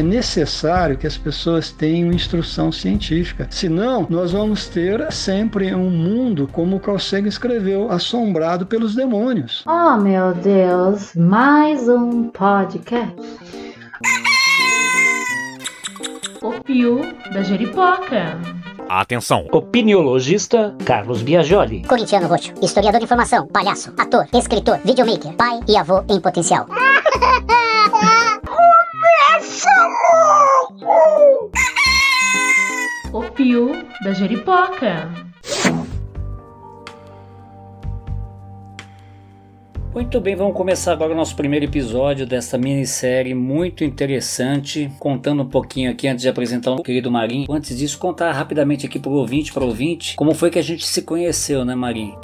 é necessário que as pessoas tenham instrução científica. Senão, nós vamos ter sempre um mundo, como o Carl Sagan escreveu, assombrado pelos demônios. Oh, meu Deus, mais um podcast. O Pio da Jeripoca. Atenção! Opiniologista Carlos Biagioli. Corintiano Roxo, historiador de informação, palhaço, ator, escritor, videomaker, pai e avô em potencial. Pio da Jeripoca. Muito bem, vamos começar agora o nosso primeiro episódio dessa minissérie muito interessante, contando um pouquinho aqui antes de apresentar o querido Marinho. Antes disso, contar rapidamente aqui para o ouvinte, para ouvinte, como foi que a gente se conheceu, né, Marinho?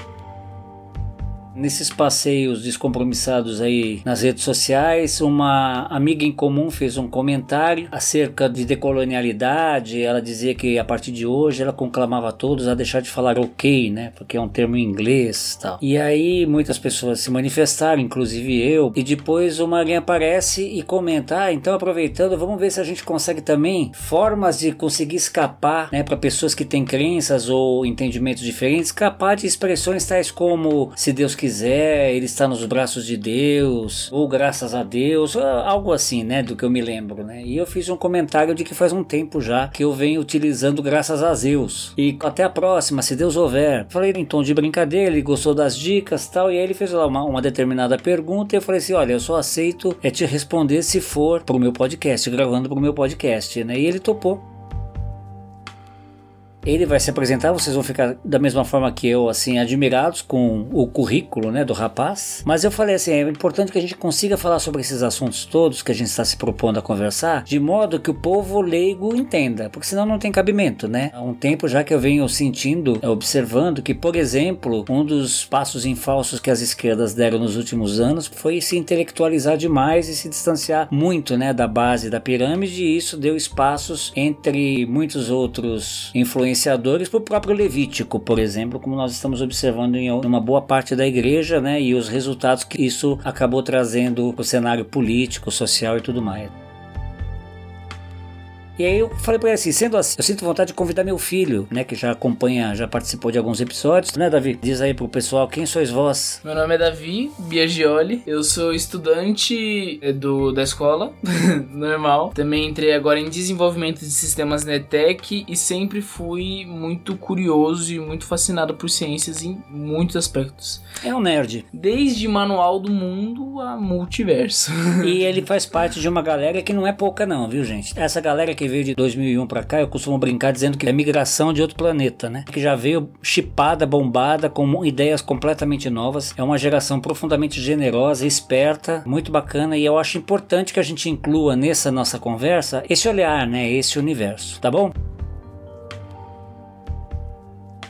Nesses passeios descompromissados aí nas redes sociais, uma amiga em comum fez um comentário acerca de decolonialidade. Ela dizia que a partir de hoje ela conclamava todos a deixar de falar ok, né? Porque é um termo em inglês tal. E aí muitas pessoas se manifestaram, inclusive eu. E depois o Marinha aparece e comenta: ah, então aproveitando, vamos ver se a gente consegue também formas de conseguir escapar, né? Para pessoas que têm crenças ou entendimentos diferentes, escapar de expressões tais como se Deus quiser quiser, ele está nos braços de Deus, ou graças a Deus, algo assim, né, do que eu me lembro, né? E eu fiz um comentário de que faz um tempo já que eu venho utilizando graças a Deus. E até a próxima, se Deus houver. Falei em tom de brincadeira, ele gostou das dicas tal, e aí ele fez lá uma, uma determinada pergunta e eu falei assim, olha, eu só aceito é te responder se for pro meu podcast, gravando pro meu podcast, né? E ele topou. Ele vai se apresentar, vocês vão ficar da mesma forma que eu, assim, admirados com o currículo, né, do rapaz. Mas eu falei assim, é importante que a gente consiga falar sobre esses assuntos todos que a gente está se propondo a conversar, de modo que o povo leigo entenda, porque senão não tem cabimento, né? Há um tempo já que eu venho sentindo, observando que, por exemplo, um dos passos em falsos que as esquerdas deram nos últimos anos foi se intelectualizar demais e se distanciar muito, né, da base da pirâmide, e isso deu espaços entre muitos outros influenciadores influenciadores para o próprio Levítico, por exemplo, como nós estamos observando em uma boa parte da igreja, né, e os resultados que isso acabou trazendo para o cenário político, social e tudo mais. E aí eu falei pra ele assim, sendo assim, eu sinto vontade de convidar meu filho, né, que já acompanha, já participou de alguns episódios, né, Davi? Diz aí pro pessoal, quem sois vós? Meu nome é Davi Biagioli, eu sou estudante eh, do, da escola, normal. Também entrei agora em desenvolvimento de sistemas NETEC e sempre fui muito curioso e muito fascinado por ciências em muitos aspectos. É um nerd. Desde manual do mundo a multiverso. e ele faz parte de uma galera que não é pouca não, viu gente? Essa galera que veio de 2001 para cá, eu costumo brincar dizendo que é migração de outro planeta, né? Que já veio chipada, bombada, com ideias completamente novas. É uma geração profundamente generosa, esperta, muito bacana e eu acho importante que a gente inclua nessa nossa conversa esse olhar, né? Esse universo, tá bom?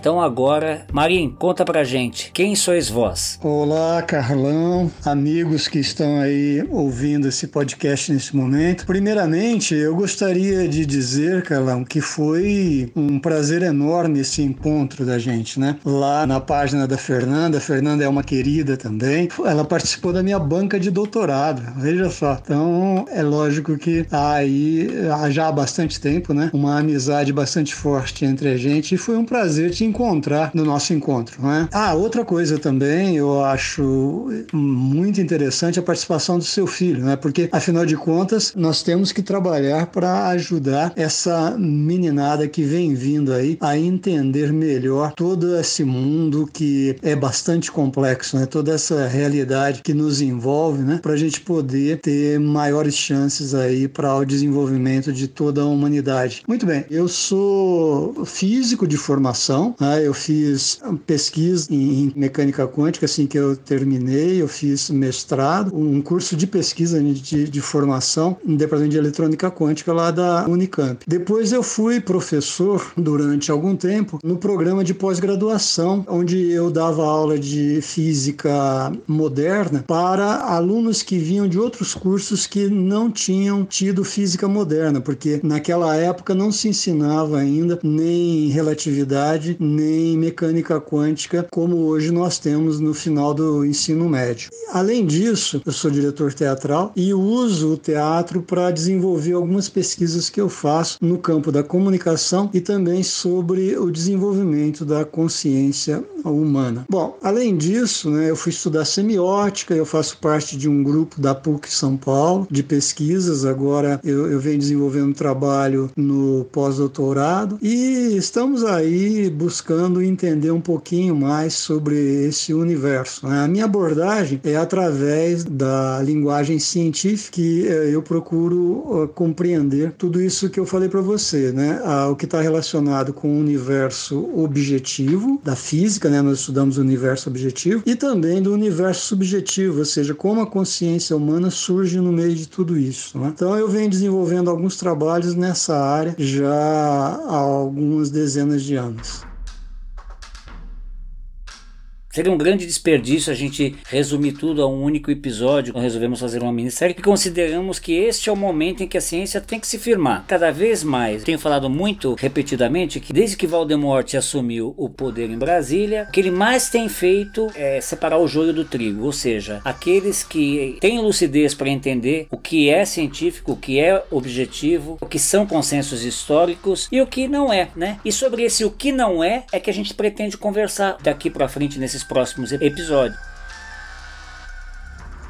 Então agora, Marim, conta pra gente, quem sois vós? Olá, Carlão, amigos que estão aí ouvindo esse podcast nesse momento. Primeiramente, eu gostaria de dizer, Carlão, que foi um prazer enorme esse encontro da gente, né? Lá na página da Fernanda, a Fernanda é uma querida também. Ela participou da minha banca de doutorado, veja só. Então, é lógico que há aí, já há bastante tempo, né? Uma amizade bastante forte entre a gente e foi um prazer te encontrar no nosso encontro. Né? Ah, outra coisa também eu acho muito interessante a participação do seu filho, né? porque afinal de contas nós temos que trabalhar para ajudar essa meninada que vem vindo aí a entender melhor todo esse mundo que é bastante complexo, né? toda essa realidade que nos envolve, né? para a gente poder ter maiores chances aí para o desenvolvimento de toda a humanidade. Muito bem, eu sou físico de formação, né? eu fiz pesquisa em mecânica quântica assim que eu terminei, eu fiz mestrado, um curso de pesquisa de, de formação no departamento de eletrônica quântica lá da Unicamp. Depois eu fui professor durante algum tempo no programa de pós-graduação, onde eu dava aula de física moderna para alunos que vinham de outros cursos que não tinham tido física moderna, porque naquela época não se ensinava ainda nem relatividade, nem mecânica quântica como hoje nós temos no final do ensino médio. Além disso, eu sou diretor teatral e uso o teatro para desenvolver algumas pesquisas que eu faço no campo da comunicação e também sobre o desenvolvimento da consciência humana. Bom, além disso, né, eu fui estudar semiótica, eu faço parte de um grupo da PUC São Paulo de pesquisas. Agora eu, eu venho desenvolvendo um trabalho no pós-doutorado e estamos aí buscando entender um pouquinho mais sobre esse universo. Né? A minha abordagem é através da linguagem científica que eh, eu procuro compreender tudo isso que eu falei para você, né? o que está relacionado com o universo objetivo da física, né? Nós estudamos o universo objetivo e também do universo subjetivo, ou seja, como a consciência humana surge no meio de tudo isso. Né? Então eu venho desenvolvendo alguns trabalhos nessa área já há algumas dezenas de anos. Seria um grande desperdício a gente resumir tudo a um único episódio. Resolvemos fazer uma minissérie e consideramos que este é o momento em que a ciência tem que se firmar. Cada vez mais, tenho falado muito repetidamente que desde que Valdemort assumiu o poder em Brasília, o que ele mais tem feito é separar o joio do trigo, ou seja, aqueles que têm lucidez para entender o que é científico, o que é objetivo, o que são consensos históricos e o que não é, né? E sobre esse o que não é é que a gente pretende conversar daqui para frente nesses próximos episódios.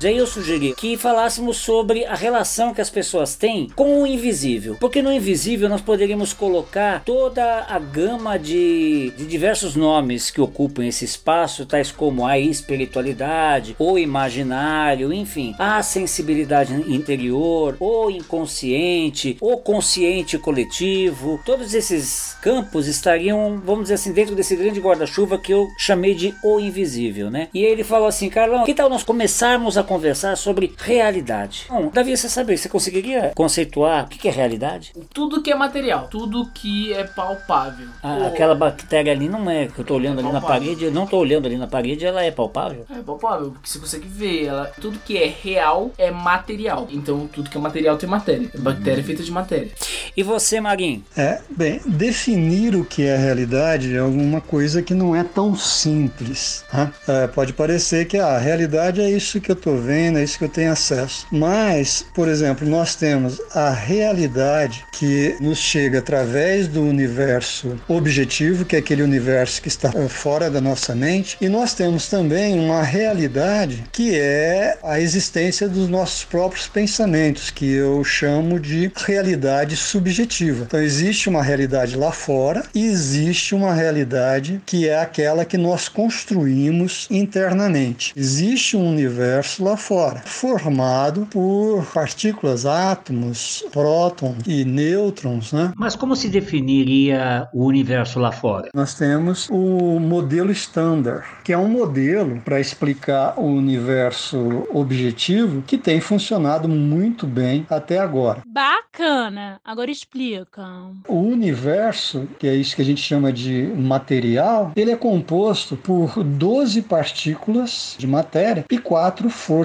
Aí eu sugeri que falássemos sobre a relação que as pessoas têm com o invisível. Porque no invisível nós poderíamos colocar toda a gama de, de diversos nomes que ocupam esse espaço, tais como a espiritualidade, o imaginário, enfim, a sensibilidade interior, o inconsciente, o consciente coletivo. Todos esses campos estariam, vamos dizer assim, dentro desse grande guarda-chuva que eu chamei de o invisível, né? E ele falou assim, Carlão, que tal nós começarmos a conversar sobre realidade. Bom, Davi, você sabe, você conseguiria conceituar o que é realidade? Tudo que é material, tudo que é palpável. Ah, Aquela bactéria ali não é que eu tô olhando é ali na parede, eu não tô olhando ali na parede, ela é palpável? É palpável, porque você consegue ver ela. Tudo que é real é material. Então tudo que é material tem matéria. A bactéria é feita de matéria. E você, Maguinho? É, bem, definir o que é realidade é alguma coisa que não é tão simples. Né? É, pode parecer que ah, a realidade é isso que eu tô vendo, é isso que eu tenho acesso. Mas, por exemplo, nós temos a realidade que nos chega através do universo objetivo, que é aquele universo que está eh, fora da nossa mente, e nós temos também uma realidade que é a existência dos nossos próprios pensamentos, que eu chamo de realidade subjetiva. Então, existe uma realidade lá fora e existe uma realidade que é aquela que nós construímos internamente. Existe um universo lá lá fora, formado por partículas, átomos, prótons e nêutrons, né? Mas como se definiria o universo lá fora? Nós temos o modelo Standard, que é um modelo para explicar o universo objetivo que tem funcionado muito bem até agora. Bacana. Agora explica. O universo, que é isso que a gente chama de material, ele é composto por 12 partículas de matéria e quatro forças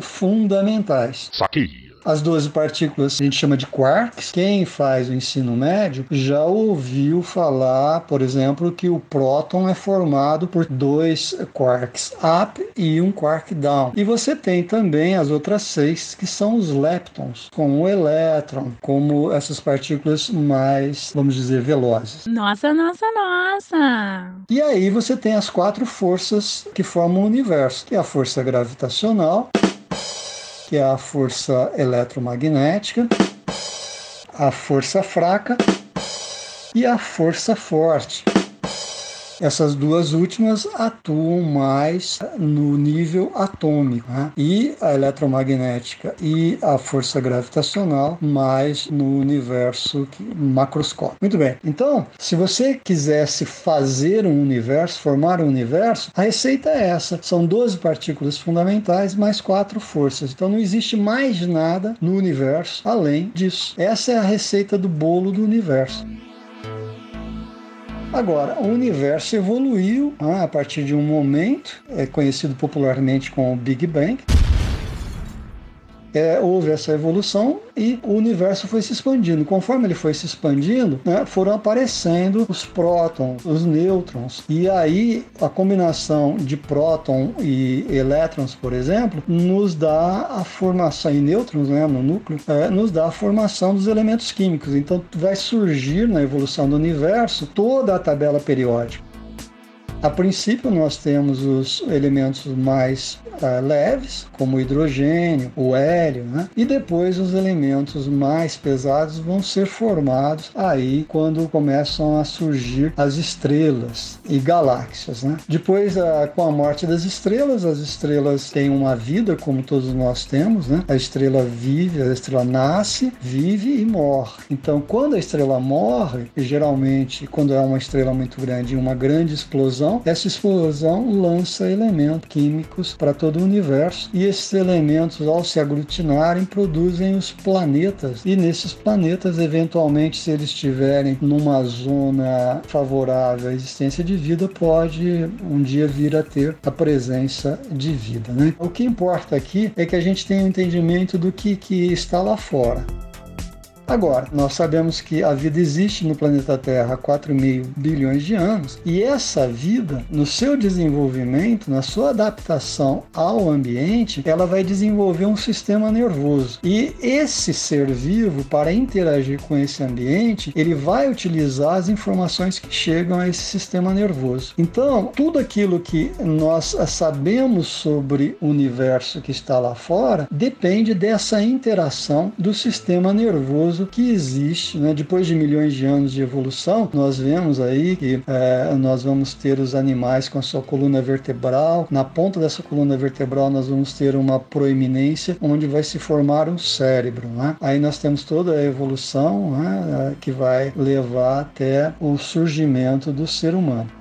fundamentais. Saquei. As 12 partículas a gente chama de quarks. Quem faz o ensino médio já ouviu falar, por exemplo, que o próton é formado por dois quarks up e um quark down. E você tem também as outras seis, que são os leptons, como o elétron, como essas partículas mais, vamos dizer, velozes. Nossa, nossa, nossa! E aí você tem as quatro forças que formam o universo, que é a força gravitacional, que é a força eletromagnética, a força fraca e a força forte. Essas duas últimas atuam mais no nível atômico, né? e a eletromagnética e a força gravitacional mais no universo macroscópico. Muito bem. Então, se você quisesse fazer um universo, formar um universo, a receita é essa: são 12 partículas fundamentais mais quatro forças. Então, não existe mais nada no universo além disso. Essa é a receita do bolo do universo. Agora, o universo evoluiu né, a partir de um momento, é conhecido popularmente como Big Bang. É, houve essa evolução e o universo foi se expandindo. Conforme ele foi se expandindo, né, foram aparecendo os prótons, os nêutrons. E aí a combinação de próton e elétrons, por exemplo, nos dá a formação, e nêutrons né, no núcleo, é, nos dá a formação dos elementos químicos. Então vai surgir na evolução do universo toda a tabela periódica. A princípio, nós temos os elementos mais uh, leves, como o hidrogênio, o hélio, né? e depois os elementos mais pesados vão ser formados aí quando começam a surgir as estrelas e galáxias. Né? Depois, uh, com a morte das estrelas, as estrelas têm uma vida, como todos nós temos. Né? A estrela vive, a estrela nasce, vive e morre. Então, quando a estrela morre, geralmente, quando é uma estrela muito grande, uma grande explosão, essa explosão lança elementos químicos para todo o universo e esses elementos, ao se aglutinarem, produzem os planetas. E nesses planetas, eventualmente, se eles estiverem numa zona favorável à existência de vida, pode um dia vir a ter a presença de vida. Né? O que importa aqui é que a gente tenha um entendimento do que, que está lá fora. Agora, nós sabemos que a vida existe no planeta Terra há 4,5 bilhões de anos e essa vida, no seu desenvolvimento, na sua adaptação ao ambiente, ela vai desenvolver um sistema nervoso. E esse ser vivo, para interagir com esse ambiente, ele vai utilizar as informações que chegam a esse sistema nervoso. Então, tudo aquilo que nós sabemos sobre o universo que está lá fora depende dessa interação do sistema nervoso que existe, né? depois de milhões de anos de evolução, nós vemos aí que é, nós vamos ter os animais com a sua coluna vertebral, na ponta dessa coluna vertebral nós vamos ter uma proeminência onde vai se formar um cérebro. Né? Aí nós temos toda a evolução né? que vai levar até o surgimento do ser humano.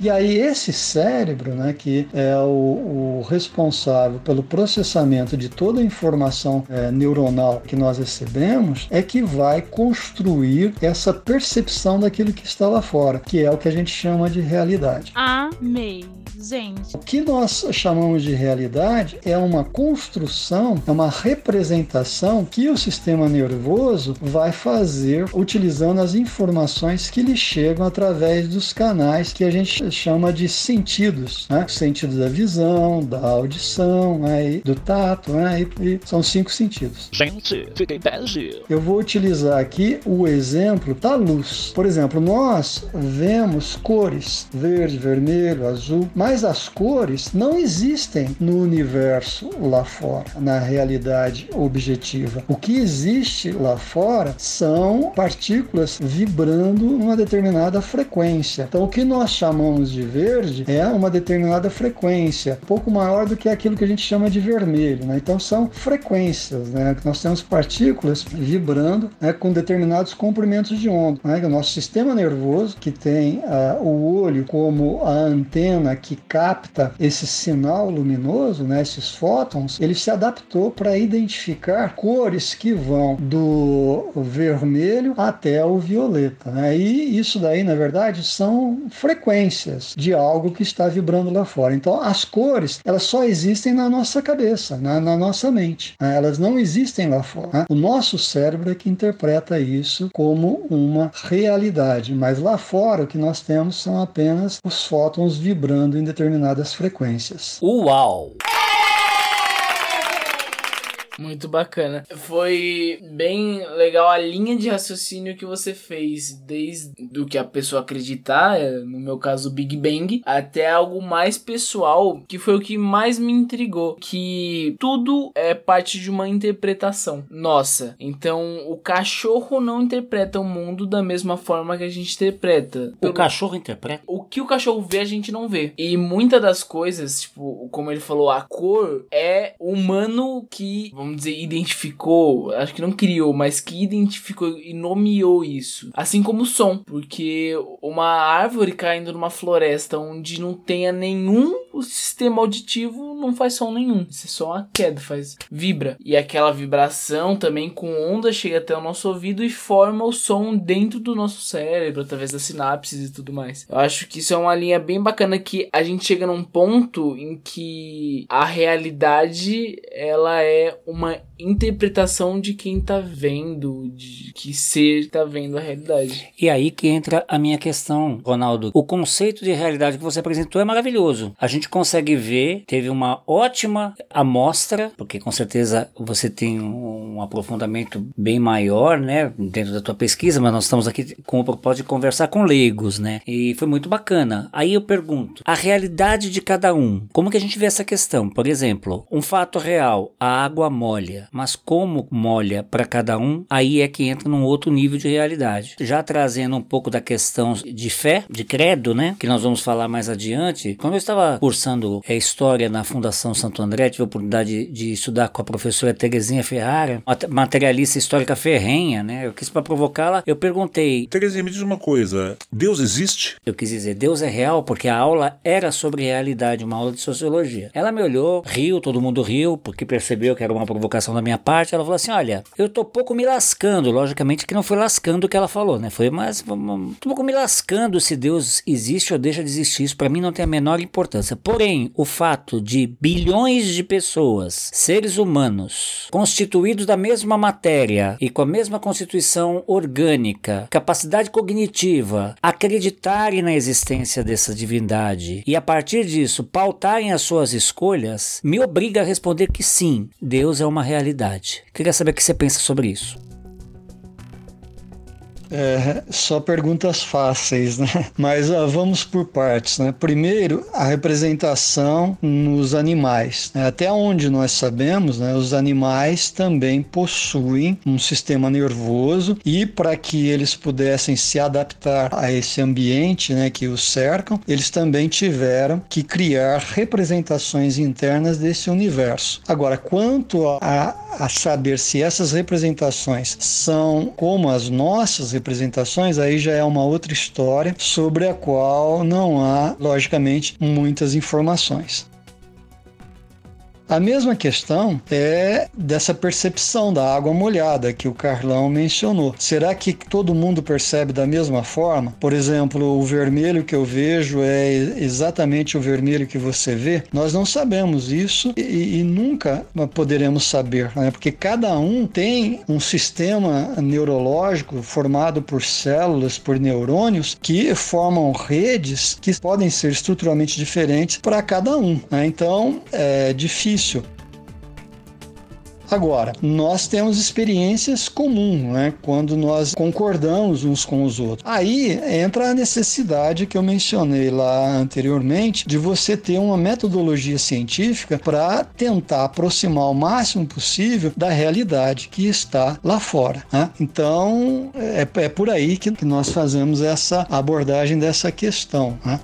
E aí esse cérebro, né, que é o, o responsável pelo processamento de toda a informação é, neuronal que nós recebemos, é que vai construir essa percepção daquilo que está lá fora, que é o que a gente chama de realidade. Amei. Gente. O que nós chamamos de realidade é uma construção, é uma representação que o sistema nervoso vai fazer utilizando as informações que lhe chegam através dos canais que a gente chama de sentidos, né? O sentido da visão, da audição, né? do tato, né? E, e são cinco sentidos. Gente, fiquem bege. Eu vou utilizar aqui o exemplo da luz. Por exemplo, nós vemos cores, verde, vermelho, azul, mas as cores não existem no universo lá fora, na realidade objetiva. O que existe lá fora são partículas vibrando numa determinada frequência. Então, o que nós chamamos chamamos de verde é uma determinada frequência, pouco maior do que aquilo que a gente chama de vermelho. Né? Então são frequências, né? Nós temos partículas vibrando né, com determinados comprimentos de onda. Né? O nosso sistema nervoso, que tem uh, o olho como a antena que capta esse sinal luminoso, né, esses fótons, ele se adaptou para identificar cores que vão do vermelho até o violeta. Né? E isso daí, na verdade, são frequências de algo que está vibrando lá fora. Então, as cores, elas só existem na nossa cabeça, na, na nossa mente. Né? Elas não existem lá fora. Né? O nosso cérebro é que interpreta isso como uma realidade, mas lá fora o que nós temos são apenas os fótons vibrando em determinadas frequências. Uau! Muito bacana. Foi bem legal a linha de raciocínio que você fez, desde do que a pessoa acreditar, é, no meu caso o Big Bang, até algo mais pessoal, que foi o que mais me intrigou, que tudo é parte de uma interpretação nossa. Então, o cachorro não interpreta o mundo da mesma forma que a gente interpreta. O cachorro interpreta? O que o cachorro vê, a gente não vê. E muitas das coisas, tipo, como ele falou, a cor é humano que, vamos vamos dizer, identificou, acho que não criou, mas que identificou e nomeou isso. Assim como o som, porque uma árvore caindo numa floresta onde não tenha nenhum o sistema auditivo não faz som nenhum. Isso é só uma queda, faz vibra. E aquela vibração também com onda chega até o nosso ouvido e forma o som dentro do nosso cérebro, através das sinapses e tudo mais. Eu acho que isso é uma linha bem bacana que a gente chega num ponto em que a realidade ela é uma interpretação de quem tá vendo, de que ser tá vendo a realidade. E aí que entra a minha questão, Ronaldo. O conceito de realidade que você apresentou é maravilhoso. A gente consegue ver, teve uma ótima amostra, porque com certeza você tem um aprofundamento bem maior, né, dentro da tua pesquisa, mas nós estamos aqui com o propósito de conversar com leigos, né? E foi muito bacana. Aí eu pergunto, a realidade de cada um, como que a gente vê essa questão? Por exemplo, um fato real, a água molha, mas como molha para cada um, aí é que entra num outro nível de realidade. Já trazendo um pouco da questão de fé, de credo, né, que nós vamos falar mais adiante. Quando eu estava cursando é, História na Fundação Santo André, tive a oportunidade de, de estudar com a professora Terezinha Ferrara, materialista histórica ferrenha, né? Eu quis para provocá-la, eu perguntei... Terezinha, me diz uma coisa, Deus existe? Eu quis dizer, Deus é real, porque a aula era sobre realidade, uma aula de sociologia. Ela me olhou, riu, todo mundo riu, porque percebeu que era uma provocação da minha parte. Ela falou assim, olha, eu tô pouco me lascando, logicamente que não foi lascando o que ela falou, né? Foi mais, tô pouco me lascando se Deus existe ou deixa de existir. Isso para mim não tem a menor importância. Porém, o fato de bilhões de pessoas, seres humanos, constituídos da mesma matéria e com a mesma constituição orgânica, capacidade cognitiva, acreditarem na existência dessa divindade e a partir disso pautarem as suas escolhas, me obriga a responder que sim, Deus é uma realidade. Queria saber o que você pensa sobre isso. É, só perguntas fáceis, né? Mas uh, vamos por partes, né? Primeiro, a representação nos animais. Né? Até onde nós sabemos, né, os animais também possuem um sistema nervoso e para que eles pudessem se adaptar a esse ambiente né, que os cercam, eles também tiveram que criar representações internas desse universo. Agora, quanto a, a saber se essas representações são como as nossas representações, aí já é uma outra história sobre a qual não há, logicamente, muitas informações. A mesma questão é dessa percepção da água molhada que o Carlão mencionou. Será que todo mundo percebe da mesma forma? Por exemplo, o vermelho que eu vejo é exatamente o vermelho que você vê? Nós não sabemos isso e, e nunca poderemos saber, né? porque cada um tem um sistema neurológico formado por células, por neurônios, que formam redes que podem ser estruturalmente diferentes para cada um. Né? Então, é difícil difícil. Agora, nós temos experiências comuns, né? Quando nós concordamos uns com os outros. Aí entra a necessidade que eu mencionei lá anteriormente de você ter uma metodologia científica para tentar aproximar o máximo possível da realidade que está lá fora. Né? Então, é, é por aí que, que nós fazemos essa abordagem dessa questão. Né?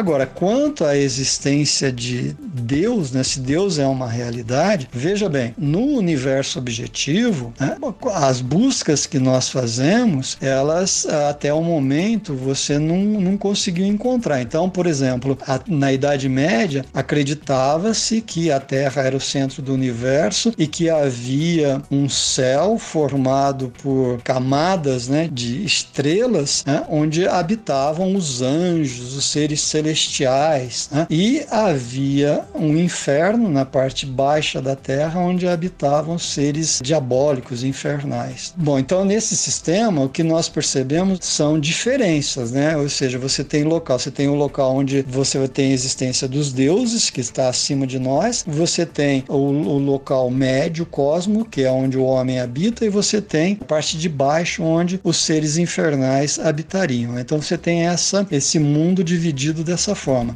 Agora, quanto à existência de Deus, né, se Deus é uma realidade, veja bem, no universo objetivo, né, as buscas que nós fazemos, elas até o momento você não, não conseguiu encontrar. Então, por exemplo, a, na Idade Média, acreditava-se que a Terra era o centro do universo e que havia um céu formado por camadas né, de estrelas, né, onde habitavam os anjos, os seres celestiais celestiais, né? e havia um inferno na parte baixa da terra onde habitavam seres diabólicos, infernais. Bom, então nesse sistema o que nós percebemos são diferenças, né? Ou seja, você tem local, você tem o um local onde você tem a existência dos deuses que está acima de nós, você tem o, o local médio, cosmo, que é onde o homem habita, e você tem a parte de baixo onde os seres infernais habitariam. Então você tem essa esse mundo dividido dessa forma.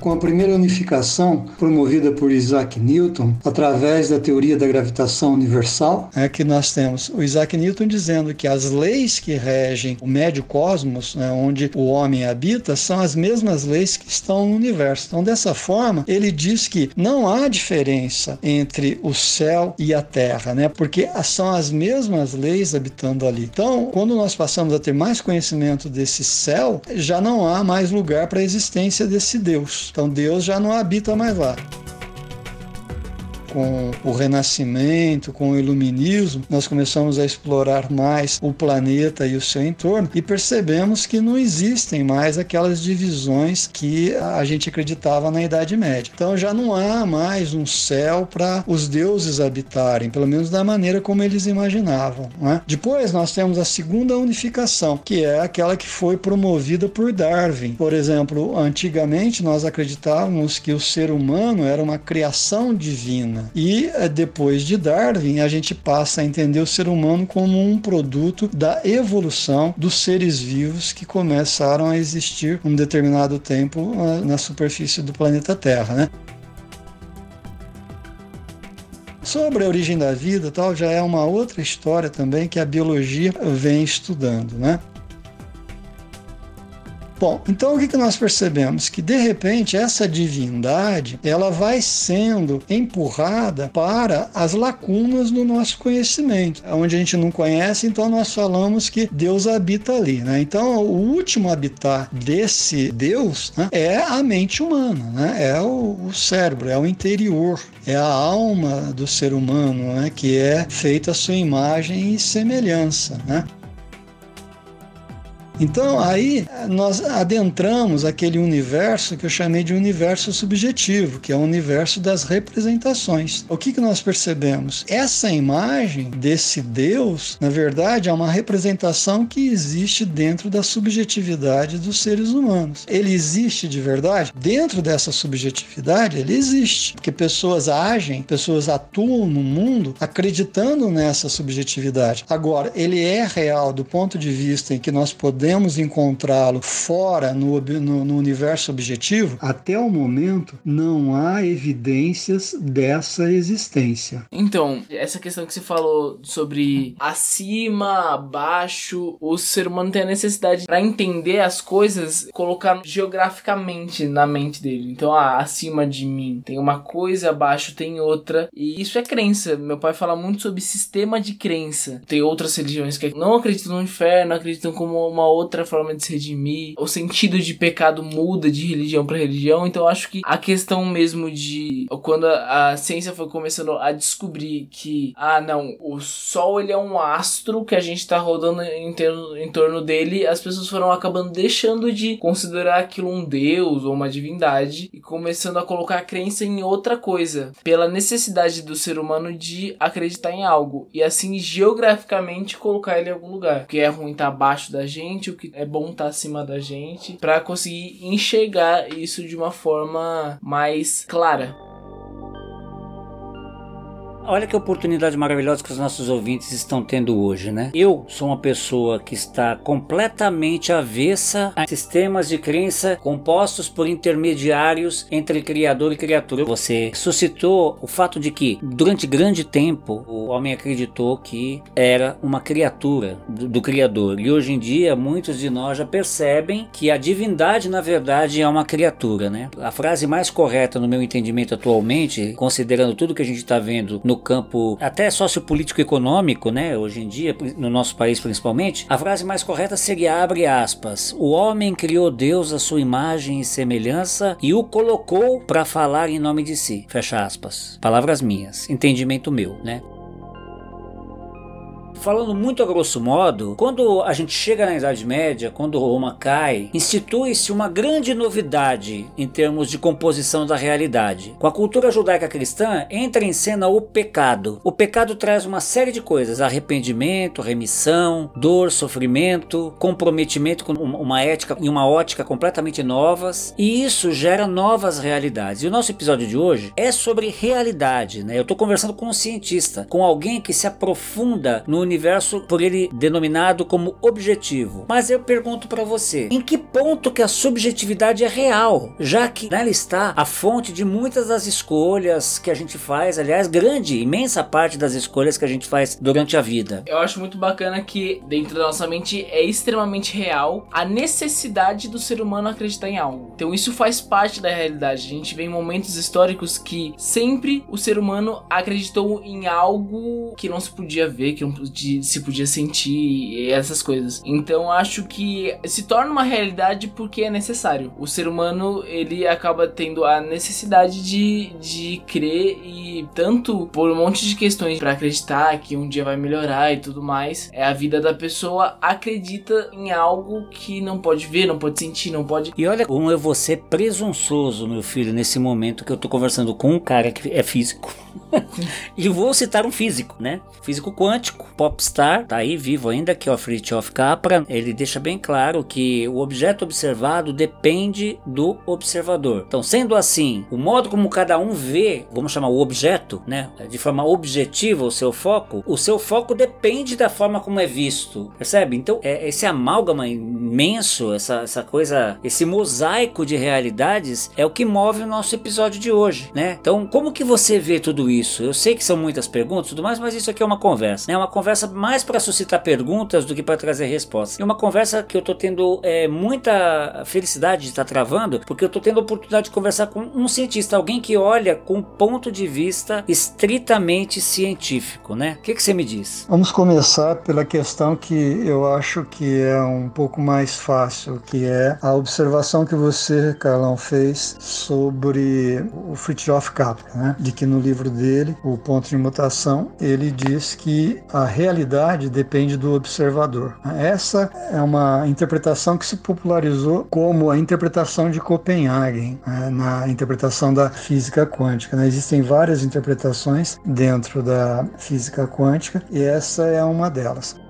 Com a primeira unificação promovida por Isaac Newton através da teoria da gravitação universal, é que nós temos o Isaac Newton dizendo que as leis que regem o médio cosmos, né, onde o homem habita, são as mesmas leis que estão no universo. Então, dessa forma, ele diz que não há diferença entre o céu e a terra, né? Porque são as mesmas leis habitando ali. Então, quando nós passamos a ter mais conhecimento desse céu, já não há mais lugar para a existência desse Deus. Então, Deus já não habita mais lá com o Renascimento, com o Iluminismo, nós começamos a explorar mais o planeta e o seu entorno e percebemos que não existem mais aquelas divisões que a gente acreditava na Idade Média. Então já não há mais um céu para os deuses habitarem, pelo menos da maneira como eles imaginavam. Né? Depois nós temos a segunda unificação, que é aquela que foi promovida por Darwin. Por exemplo, antigamente nós acreditávamos que o ser humano era uma criação divina. E eh, depois de Darwin, a gente passa a entender o ser humano como um produto da evolução dos seres vivos que começaram a existir um determinado tempo eh, na superfície do planeta Terra, né? Sobre a origem da vida, tal, já é uma outra história também que a biologia vem estudando, né? Bom, então o que, nós percebemos? Que de repente essa divindade ela vai sendo empurrada para as lacunas do nosso conhecimento, onde a gente não conhece, então nós falamos que Deus habita ali. Né? Então o último habitat desse Deus né, é a mente humana, né? é o, o, cérebro, é o interior, é a alma do ser humano, né? que é feita a sua imagem e semelhança. Então aí nós adentramos aquele universo que eu chamei de universo subjetivo, que é o universo das representações. O que, que nós percebemos? Essa imagem desse Deus, na verdade, é uma representação que existe dentro da subjetividade dos seres humanos. Ele existe de verdade? Dentro dessa subjetividade, ele existe. Porque pessoas agem, pessoas atuam no mundo acreditando nessa subjetividade. Agora, ele é real do ponto de vista em que nós podemos podemos encontrá-lo fora no, no, no, universo objetivo, até o momento não há evidências dessa existência. Então, essa questão que você falou sobre acima, abaixo, o ser humano tem a necessidade para entender as coisas, colocar geograficamente na mente dele. Então, ah, acima de mim tem uma coisa, abaixo tem outra, e isso é crença. Meu pai fala muito sobre sistema de crença. Tem outras religiões que não acreditam no inferno, acreditam como uma outra forma de se redimir. O sentido de pecado muda de religião para religião. Então eu acho que a questão mesmo de quando a, a, ciência foi começando a descobrir que ah não, o sol ele é um astro que a gente tá rodando em, em torno dele, as pessoas foram acabando deixando de considerar aquilo um deus ou uma divindade e começando a colocar a crença em outra coisa, pela necessidade do ser humano de acreditar em algo e assim geograficamente colocar ele em algum lugar. Que é ruim tá abaixo da gente, o que é bom estar tá acima da gente, para conseguir enxergar isso de uma forma mais clara. Olha que oportunidade maravilhosa que os nossos ouvintes estão tendo hoje, né? Eu sou uma pessoa que está completamente avessa a sistemas de crença compostos por intermediários entre criador e criatura. Você suscitou o fato de que, durante grande tempo, o homem acreditou que era uma criatura do, do criador. E hoje em dia, muitos de nós já percebem que a divindade, na verdade, é uma criatura, né? A frase mais correta, no meu entendimento atualmente, considerando tudo que a gente está vendo no campo até sociopolítico econômico, né, hoje em dia, no nosso país principalmente, a frase mais correta seria abre aspas: "O homem criou Deus à sua imagem e semelhança e o colocou para falar em nome de si". Fecha aspas. Palavras minhas, entendimento meu, né? Falando muito a grosso modo, quando a gente chega na Idade Média, quando Roma cai, institui-se uma grande novidade em termos de composição da realidade. Com a cultura judaica cristã, entra em cena o pecado. O pecado traz uma série de coisas: arrependimento, remissão, dor, sofrimento, comprometimento com uma ética e uma ótica completamente novas, e isso gera novas realidades. E o nosso episódio de hoje é sobre realidade, né? Eu estou conversando com um cientista, com alguém que se aprofunda no universo por ele denominado como objetivo. Mas eu pergunto para você, em que ponto que a subjetividade é real? Já que nela está a fonte de muitas das escolhas que a gente faz, aliás, grande, imensa parte das escolhas que a gente faz durante a vida. Eu acho muito bacana que dentro da nossa mente é extremamente real a necessidade do ser humano acreditar em algo. Então isso faz parte da realidade. A gente vê em momentos históricos que sempre o ser humano acreditou em algo que não se podia ver, que não se podia sentir, essas coisas. Então acho que se torna uma realidade porque é necessário. O ser humano ele acaba tendo a necessidade de, de crer e tanto por um monte de questões para acreditar que um dia vai melhorar e tudo mais, é a vida da pessoa acredita em algo que não pode ver, não pode sentir, não pode. E olha como eu vou ser presunçoso, meu filho, nesse momento que eu tô conversando com um cara que é físico. e vou citar um físico, né? Físico quântico, popstar, tá aí vivo ainda, que é o Fritjof Capra. Ele deixa bem claro que o objeto observado depende do observador. Então, sendo assim, o modo como cada um vê, vamos chamar o objeto, né? De forma objetiva o seu foco, o seu foco depende da forma como é visto, percebe? Então, é esse amálgama imenso, essa, essa coisa, esse mosaico de realidades é o que move o nosso episódio de hoje, né? Então, como que você vê tudo isso? Eu sei que são muitas perguntas e tudo mais, mas isso aqui é uma conversa, né? Uma conversa mais para suscitar perguntas do que para trazer respostas. E uma conversa que eu tô tendo é, muita felicidade de estar tá travando, porque eu tô tendo a oportunidade de conversar com um cientista, alguém que olha com um ponto de vista estritamente científico, né? O que, você me diz? Vamos começar pela questão que eu acho que é um pouco mais fácil, que é a observação que você, Carlão, fez sobre o Fritjof Capra, né? De que no livro dele, O Ponto de Mutação, ele diz que a realidade depende do observador. Essa é uma interpretação que se popularizou como a interpretação de Copenhagen, né? na interpretação da física quântica. Né? Existem várias interpretações dentro da física quântica e essa é uma delas.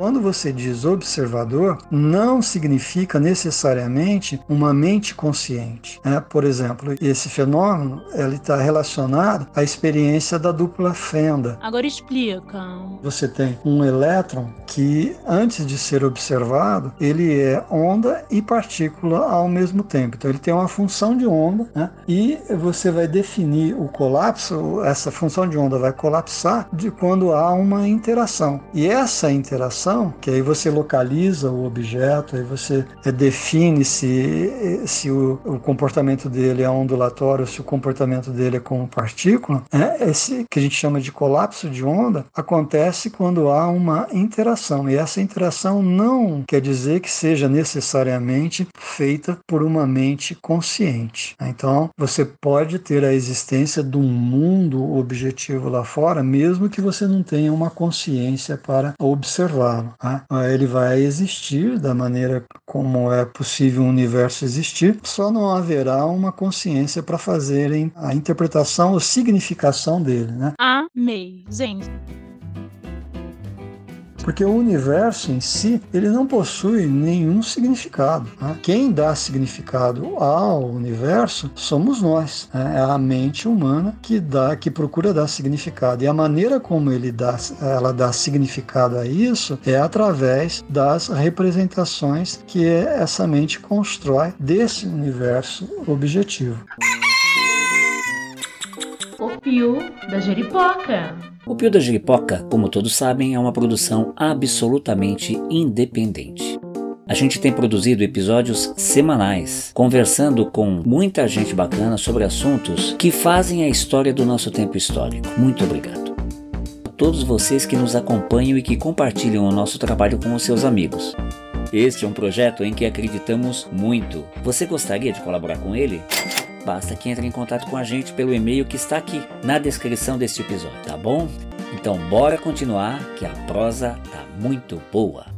Quando você diz observador, não significa necessariamente uma mente consciente. Né? Por exemplo, esse fenômeno ele está relacionado à experiência da dupla fenda. Agora explica. Você tem um elétron que, antes de ser observado, ele é onda e partícula ao mesmo tempo. Então, ele tem uma função de onda né? e você vai definir o colapso, essa função de onda vai colapsar de quando há uma interação. E essa interação que aí você localiza o objeto, aí você eh, define se, se o, o comportamento dele é ondulatório, se o comportamento dele é como partícula. É, esse que a gente chama de colapso de onda acontece quando há uma interação, e essa interação não quer dizer que seja necessariamente feita por uma mente consciente. Então, você pode ter a existência de um mundo objetivo lá fora, mesmo que você não tenha uma consciência para observar. Né? Ele vai existir da maneira como é possível o universo existir, só não haverá uma consciência para fazerem a interpretação ou significação dele. Né? Amei, gente. Porque o universo em si, ele não possui nenhum significado. Né? Quem dá significado ao universo somos nós. Né? É a mente humana que dá, que procura dar significado. E a maneira como ele dá, ela dá significado a isso é através das representações que essa mente constrói desse universo objetivo. Pio da Jeripoca. O Pio da Jiripoca, como todos sabem, é uma produção absolutamente independente. A gente tem produzido episódios semanais, conversando com muita gente bacana sobre assuntos que fazem a história do nosso tempo histórico. Muito obrigado. A todos vocês que nos acompanham e que compartilham o nosso trabalho com os seus amigos. Este é um projeto em que acreditamos muito. Você gostaria de colaborar com ele? Basta que entre em contato com a gente pelo e-mail que está aqui na descrição deste episódio, tá bom? Então bora continuar que a prosa tá muito boa.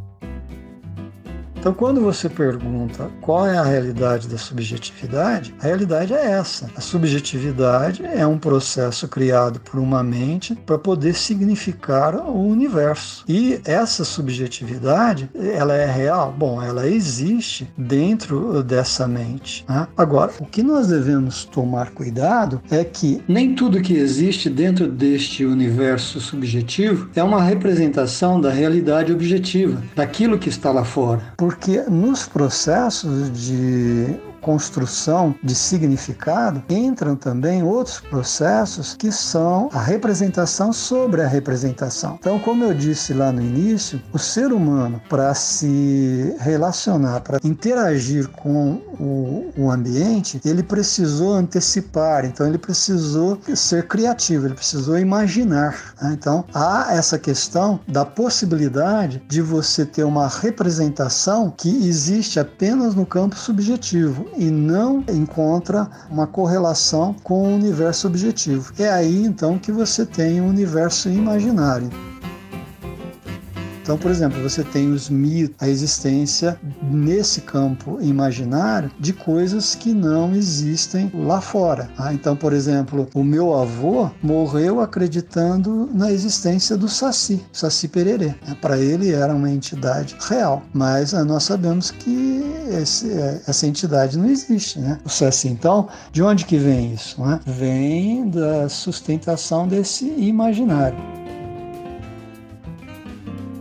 Então, quando você pergunta qual é a realidade da subjetividade, a realidade é essa. A subjetividade é um processo criado por uma mente para poder significar o universo. E essa subjetividade, ela é real? Bom, ela existe dentro dessa mente. Né? Agora, o que nós devemos tomar cuidado é que nem tudo que existe dentro deste universo subjetivo é uma representação da realidade objetiva, daquilo que está lá fora. Porque nos processos de construção de significado, entram também outros processos que são a representação sobre a representação. Então, como eu disse lá no início, o ser humano, para se relacionar, para interagir com o, o ambiente, ele precisou antecipar, então ele precisou ser criativo, ele precisou imaginar. Né? Então, há essa questão da possibilidade de você ter uma representação que existe apenas no campo subjetivo e não encontra uma correlação com o universo objetivo. É aí então que você tem o um universo imaginário. Então, por exemplo, você tem os mitos, a existência nesse campo imaginário de coisas que não existem lá fora. Ah, então, por exemplo, o meu avô morreu acreditando na existência do Saci, Saci Pererê. Para ele era uma entidade real, mas nós sabemos que esse, é, essa entidade não existe, né? O Saci, então, de onde que vem isso? Né? Vem da sustentação desse imaginário.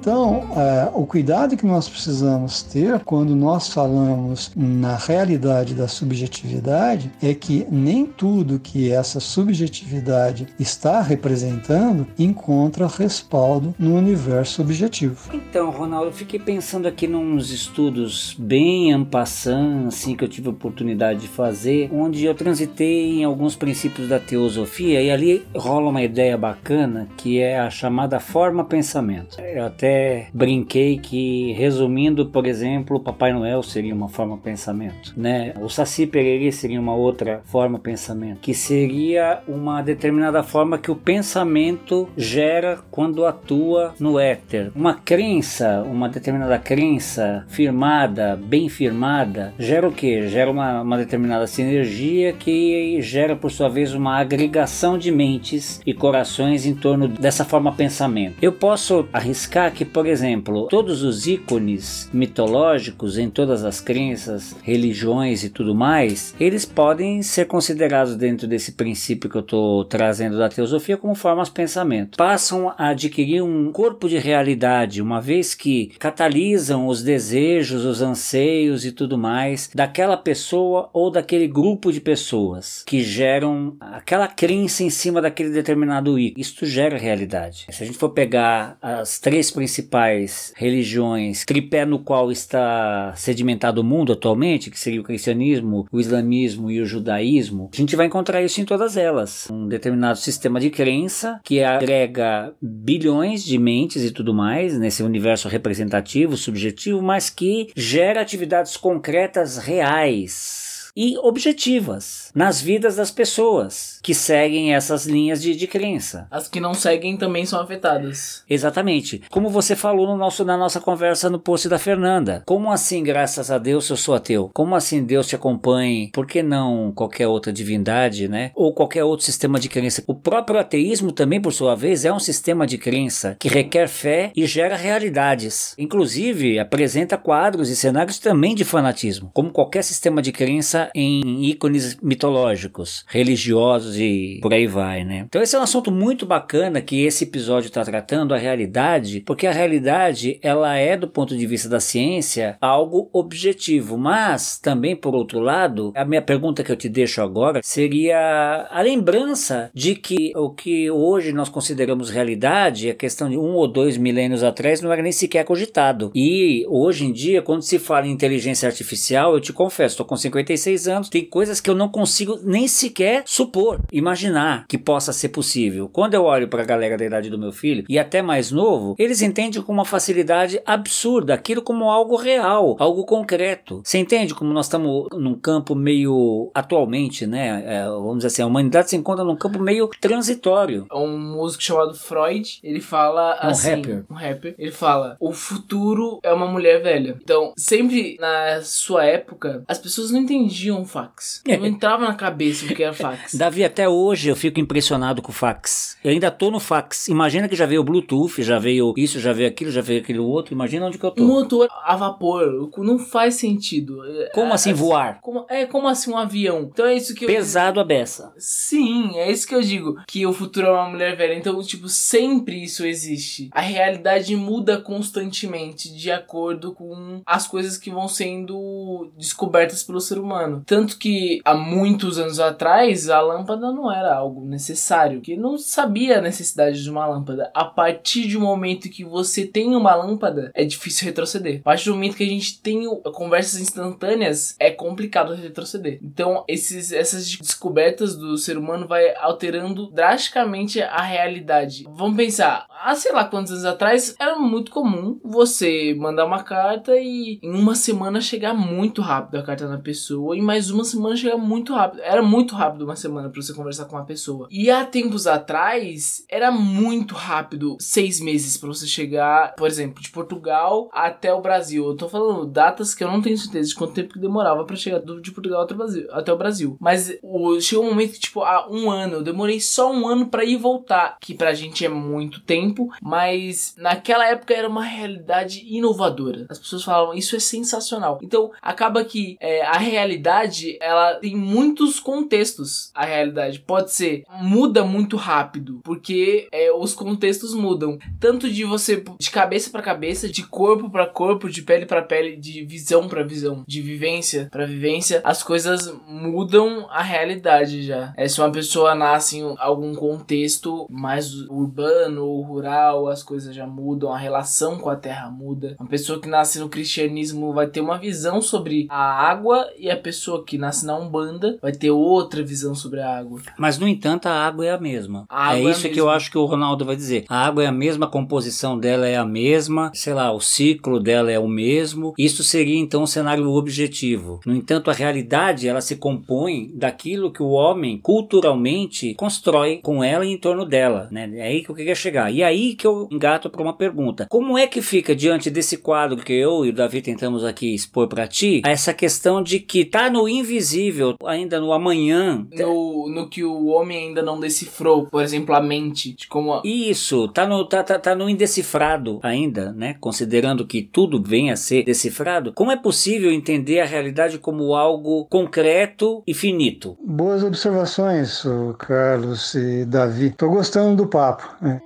Então, é, o cuidado que nós precisamos ter quando nós falamos na realidade da subjetividade é que nem tudo que essa subjetividade está representando encontra respaldo no universo objetivo. Então, Ronaldo, eu fiquei pensando aqui nos estudos bem ampassando, assim, que eu tive a oportunidade de fazer, onde eu transitei em alguns princípios da teosofia e ali rola uma ideia bacana que é a chamada forma-pensamento. Eu até brinquei que, resumindo, por exemplo, Papai Noel seria uma forma de pensamento, né? O Saci Pererê seria uma outra forma de pensamento, que seria uma determinada forma que o pensamento gera quando atua no éter. Uma crença, uma determinada crença firmada, bem firmada, gera o que? Gera uma, uma determinada sinergia que gera, por sua vez, uma agregação de mentes e corações em torno dessa forma de pensamento. Eu posso arriscar que que, por exemplo, todos os ícones mitológicos em todas as crenças, religiões e tudo mais, eles podem ser considerados dentro desse princípio que eu estou trazendo da teosofia como formas de pensamento. Passam a adquirir um corpo de realidade, uma vez que catalisam os desejos, os anseios e tudo mais daquela pessoa ou daquele grupo de pessoas que geram aquela crença em cima daquele determinado ícone. Isto gera realidade. Se a gente for pegar as três principais principais religiões, tripé no qual está sedimentado o mundo atualmente, que seria o cristianismo, o islamismo e o judaísmo, a gente vai encontrar isso em todas elas. Um determinado sistema de crença que agrega bilhões de mentes e tudo mais nesse universo representativo, subjetivo, mas que gera atividades concretas reais e objetivas nas vidas das pessoas que seguem essas linhas de, de crença. As que não seguem também são afetadas. Exatamente. Como você falou no nosso, na nossa conversa no post da Fernanda. Como assim, graças a Deus, eu sou ateu? Como assim Deus te acompanhe? Por que não qualquer outra divindade, né? Ou qualquer outro sistema de crença? O próprio ateísmo também, por sua vez, é um sistema de crença que requer fé e gera realidades. Inclusive, apresenta quadros e cenários também de fanatismo. Como qualquer sistema de crença em ícones mitológicos, religiosos e por aí vai, né? Então esse é um assunto muito bacana que esse episódio está tratando a realidade, porque a realidade ela é do ponto de vista da ciência algo objetivo, mas também por outro lado, a minha pergunta que eu te deixo agora seria a lembrança de que o que hoje nós consideramos realidade, a questão de um ou dois milênios atrás não era nem sequer cogitado. E hoje em dia, quando se fala em inteligência artificial, eu te confesso, estou com 56 16 anos. Tem coisas que eu não consigo nem sequer supor, imaginar que possa ser possível. Quando eu olho para a galera da idade do meu filho e até mais novo, eles entendem com uma facilidade absurda aquilo como algo real, algo concreto. Você entende como nós estamos num campo meio atualmente, né? É, vamos dizer assim, a humanidade se encontra num campo meio transitório. Um músico chamado Freud, ele fala É um assim, rapper. um rapper, ele fala: "O futuro é uma mulher velha". Então, sempre na sua época, as pessoas não entendiam fax. Não entrava na cabeça o que era fax. Davi, até hoje eu fico impressionado com o fax. Eu ainda tô no fax. Imagina que já veio o Bluetooth, já veio isso, já veio aquilo, já veio aquele outro. Imagina onde que eu tô. Um motor a vapor não faz sentido. Como É, assim voar? Como, é como assim um avião. Então é isso que eu Pesado a beça. Sim, é isso que eu digo. Que o futuro é uma mulher velha. Então, tipo, sempre isso existe. A realidade muda constantemente de acordo com as coisas que vão sendo descobertas pelo ser humano. Tanto que há muitos anos atrás a lâmpada não era algo necessário. Que não sabia a necessidade de uma lâmpada. A partir do momento que você tem uma lâmpada, é difícil retroceder. A partir do momento que a gente tem conversas instantâneas, é complicado retroceder. Então, esses, essas descobertas do ser humano vai alterando drasticamente a realidade. Vamos pensar, há sei lá quantos anos atrás, era muito comum você mandar uma carta e em uma semana chegar muito rápido a carta na pessoa, e mais uma semana chegar muito rápido. Era muito rápido uma semana pra você conversar com uma pessoa. E há tempos atrás, era muito rápido seis meses pra você chegar, por exemplo, de Portugal até o Brasil. Eu tô falando datas que eu não tenho certeza de quanto tempo que demorava pra chegar de Portugal até o Brasil. Até o Brasil. Mas o, chegou um momento que, tipo, há um ano, eu demorei só um ano pra ir e voltar, que pra gente é muito tempo, mas naquela época era uma realidade inovadora. As pessoas falavam, isso é sensacional. Então, acaba que é, a realidade, ela tem muitos contextos. A realidade pode ser, muda muito rápido, porque é, os contextos mudam. Tanto de você, de cabeça pra cabeça, de corpo pra corpo, de pele pra pele, de visão pra visão, de vivência pra vivência, as coisas mudam a realidade já. É, se uma pessoa nasce em algum contexto mais urbano ou rural, as coisas já mudam, a relação com a terra muda. Uma pessoa que nasce no cristianismo vai ter uma visão sobre a água e a pessoa que nasce na Umbanda vai ter outra visão sobre a água. Mas, no entanto, a água é a mesma. A é é isso que eu acho que o Ronaldo vai dizer. A água é a mesma, a composição dela é a mesma, sei lá, o ciclo dela é o mesmo. Isso seria então um cenário objetivo. No entanto, a realidade ela se compõe daquilo que o homem culturalmente constrói com ela e em torno dela. Né? É aí que eu queria chegar. E aí que eu engato para uma pergunta: como é que fica diante desse quadro que eu e o Davi tentamos aqui expor para ti essa questão de que tá no invisível, ainda no amanhã, No, no que o homem ainda não decifrou, por exemplo, a mente, de como a- Isso, tá no, tá, tá, tá no indecifrado ainda, né? Considerando que tudo vem a ser decifrado, como é possível entender a realidade como algo concreto e finito? Boas observações, Carlos e Davi. Estou gostando do papo. né?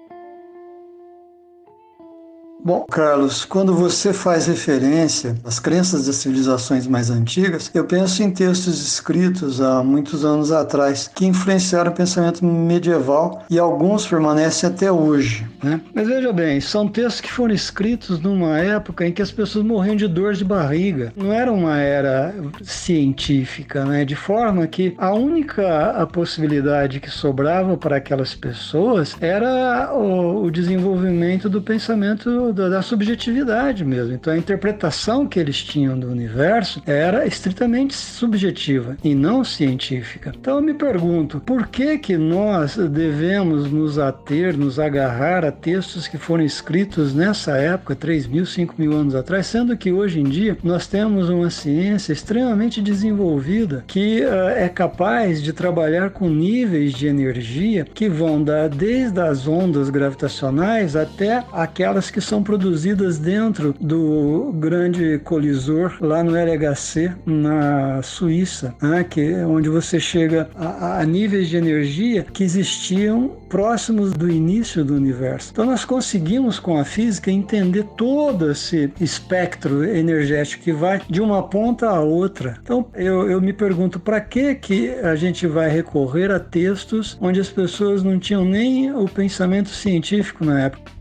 Bom, Carlos, quando você faz referência às crenças das civilizações mais antigas, eu penso em textos escritos há muitos anos atrás que influenciaram o pensamento medieval e alguns permanecem até hoje. Né? Mas veja bem, são textos que foram escritos numa época em que as pessoas morriam de dor de barriga. Não era uma era científica, né? de forma que a única a possibilidade que sobrava para aquelas pessoas era o, o desenvolvimento do pensamento da, da subjetividade mesmo. Então a interpretação que eles tinham do universo era estritamente subjetiva e não científica. Então eu me pergunto, por que que nós devemos nos ater, nos agarrar a textos que foram escritos nessa época, 3 mil, 5 mil anos atrás, sendo que hoje em dia nós temos uma ciência extremamente desenvolvida que uh, é capaz de trabalhar com níveis de energia que vão dar desde as ondas gravitacionais até aquelas que são produzidas dentro do grande colisor lá no LHC na Suíça, né, que é onde você chega a, a níveis de energia que existiam próximos do início do universo. Então nós conseguimos com a física entender todo esse espectro energético que vai de uma ponta a outra. Então eu, eu me pergunto para que que a gente vai recorrer a textos onde as pessoas não tinham nem o pensamento científico na época.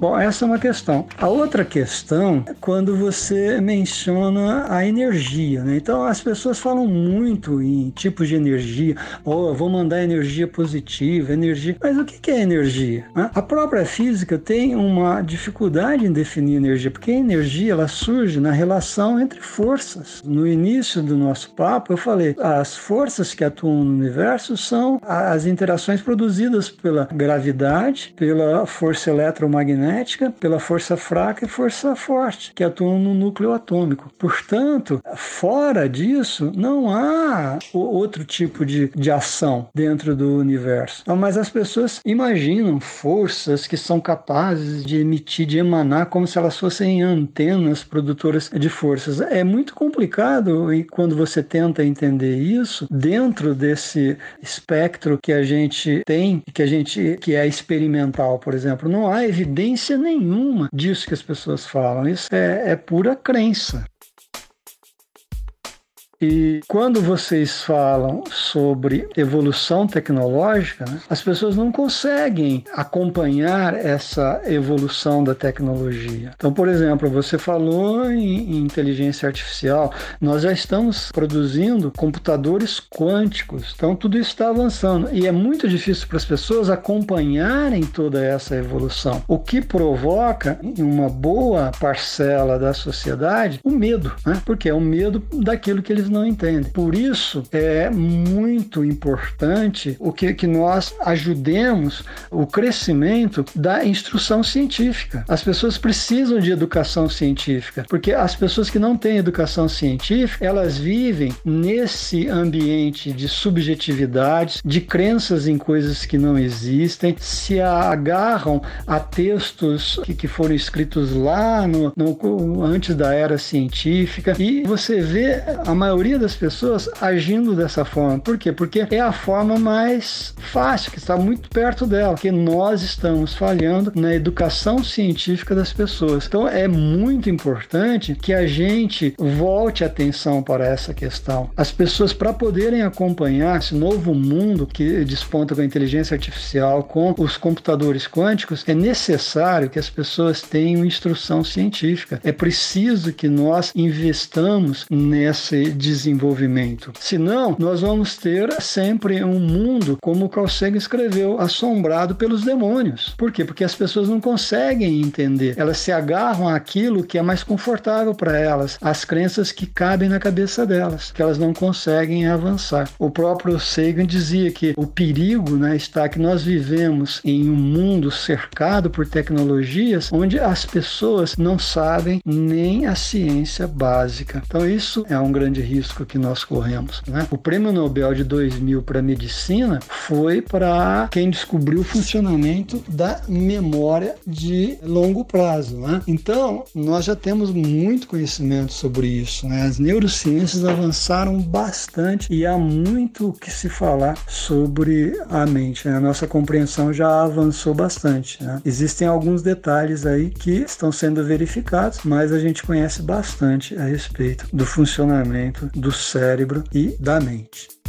Bom, essa é uma questão. A outra questão é quando você menciona a energia, né? Então as pessoas falam muito em tipos de energia, ou oh, eu vou mandar energia positiva, energia. Mas o que é energia? Né? A própria física tem uma dificuldade em definir energia, porque a energia ela surge na relação entre forças. No início do nosso papo eu falei, as forças que atuam no universo são as interações produzidas pela gravidade, pela força eletromagnética, pela força fraca e força forte, que atuam no núcleo atômico. Portanto, fora disso, não há outro tipo de, de ação dentro do universo. Mas as pessoas imaginam forças que são capazes de emitir, de emanar, como se elas fossem antenas produtoras de forças. É muito complicado e quando você tenta entender isso dentro desse espectro que a gente tem, que a gente que é experimental, por exemplo, não há evidência nenhuma disso que as pessoas falam. Isso é, é pura crença. E quando vocês falam sobre evolução tecnológica, né, as pessoas não conseguem acompanhar essa evolução da tecnologia. Então, por exemplo, você falou em, em inteligência artificial, nós já estamos produzindo computadores quânticos. Então, tudo isso está avançando e é muito difícil para as pessoas acompanharem toda essa evolução, o que provoca em uma boa parcela da sociedade o medo, né? porque é o medo daquilo que eles não entendem. Por isso é muito importante o que, que nós ajudemos o crescimento da instrução científica. As pessoas precisam de educação científica, porque as pessoas que não têm educação científica, elas vivem nesse ambiente de subjetividades, de crenças em coisas que não existem, se agarram a textos que, que foram escritos lá no, no, antes da era científica e você vê a maioria maioria das pessoas agindo dessa forma. Por quê? Porque é a forma mais fácil, que está muito perto dela, que nós estamos falhando na educação científica das pessoas. Então é muito importante que a gente volte atenção para essa questão. As pessoas, para poderem acompanhar esse novo mundo que desponta com a inteligência artificial, com os computadores quânticos, é necessário que as pessoas tenham instrução científica. É preciso que nós investamos nesse desenvolvimento. Senão, nós vamos ter sempre um mundo, como Carl Sagan escreveu, assombrado pelos demônios. Por quê? Porque as pessoas não conseguem entender. Elas se agarram àquilo que é mais confortável para elas, as crenças que cabem na cabeça delas, que elas não conseguem avançar. O próprio Sagan dizia que o perigo né, está que nós vivemos em um mundo cercado por tecnologias onde as pessoas não sabem nem a ciência básica. Então, isso é um grande risco risco que nós corremos. Né? O prêmio Nobel de 2000 para medicina foi para quem descobriu o funcionamento da memória de longo prazo. Né? Então, nós já temos muito conhecimento sobre isso. Né? As neurociências avançaram bastante e há muito que se falar sobre a mente. Né? A nossa compreensão já avançou bastante. Né? Existem alguns detalhes aí que estão sendo verificados, mas a gente conhece bastante a respeito do funcionamento do cérebro e da mente.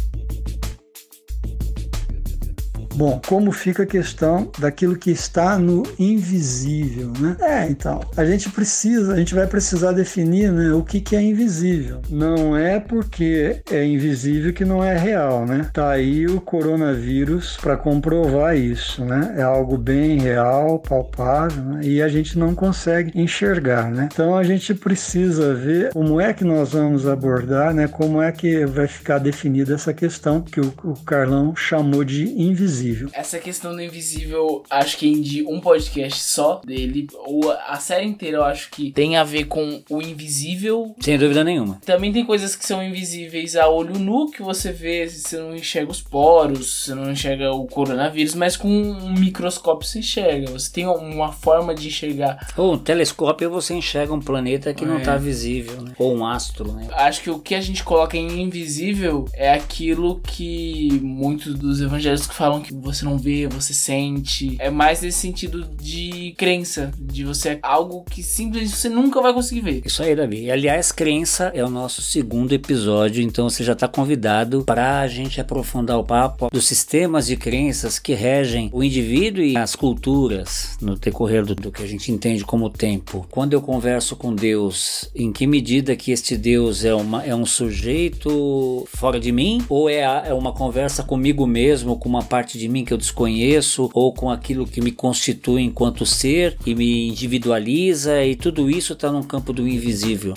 Bom, como fica a questão daquilo que está no invisível, né? É, então, a gente precisa, a gente vai precisar definir né, o que, que é invisível. Não é porque é invisível que não é real, né? Tá aí o coronavírus para comprovar isso, né? É algo bem real, palpável, né? e a gente não consegue enxergar, né? Então a gente precisa ver como é que nós vamos abordar, né? Como é que vai ficar definida essa questão que o, o Carlão chamou de invisível invisível. Essa questão do invisível, acho que de um podcast só dele, ou a série inteira, eu acho que tem a ver com o invisível. Sem dúvida nenhuma. Também tem coisas que são invisíveis a olho nu, que você vê, você não enxerga os poros, você não enxerga o coronavírus, mas com um microscópio você enxerga. Você tem uma forma de enxergar. Ou um telescópio você enxerga um planeta que é. não está visível, né? Ou um astro, né? Acho que o que a gente coloca em invisível é aquilo que muitos dos evangélicos falam que que você não vê, você sente. É mais nesse sentido de crença, de você algo que simplesmente você nunca vai conseguir ver. Isso aí, Davi. E, aliás, crença é o nosso segundo episódio, então você já está convidado para a gente aprofundar o papo dos sistemas de crenças que regem o indivíduo e as culturas no decorrer do, do que a gente entende como tempo. Quando eu converso com Deus, em que medida que este Deus é, uma, é um sujeito fora de mim? Ou é, a, é uma conversa comigo mesmo, com uma parte de mim que eu desconheço, ou com aquilo que me constitui enquanto ser e me individualiza, e tudo isso está num campo do invisível.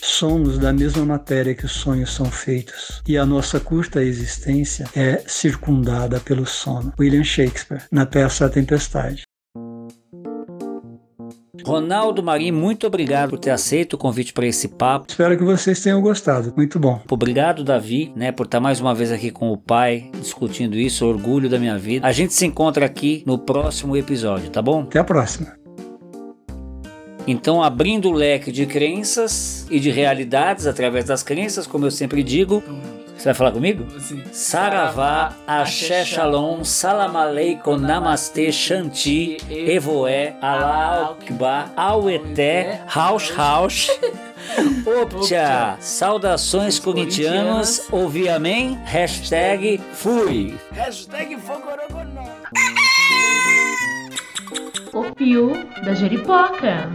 Somos da mesma matéria que os sonhos são feitos, e a nossa curta existência é circundada pelo sono. William Shakespeare, na peça A Tempestade. Ronaldo Marim, muito obrigado por ter aceito o convite para esse papo. Espero que vocês tenham gostado. Muito bom. Obrigado, Davi, né, por estar mais uma vez aqui com o pai, discutindo isso, orgulho da minha vida. A gente se encontra aqui no próximo episódio, tá bom? Até a próxima. Então, abrindo o leque de crenças e de realidades através das crenças, como eu sempre digo, você vai falar comigo? Assim, Saravá, Axé Shalom, Salam Aleikum, Namastê, Shanti, Evoé, Allah Akbar, Aueté, Rausch Rausch, Optia, saudações corintianas, ouvi amém, hashtag fui. Hashtag Fogorogonó. O Pio da Jeripoca.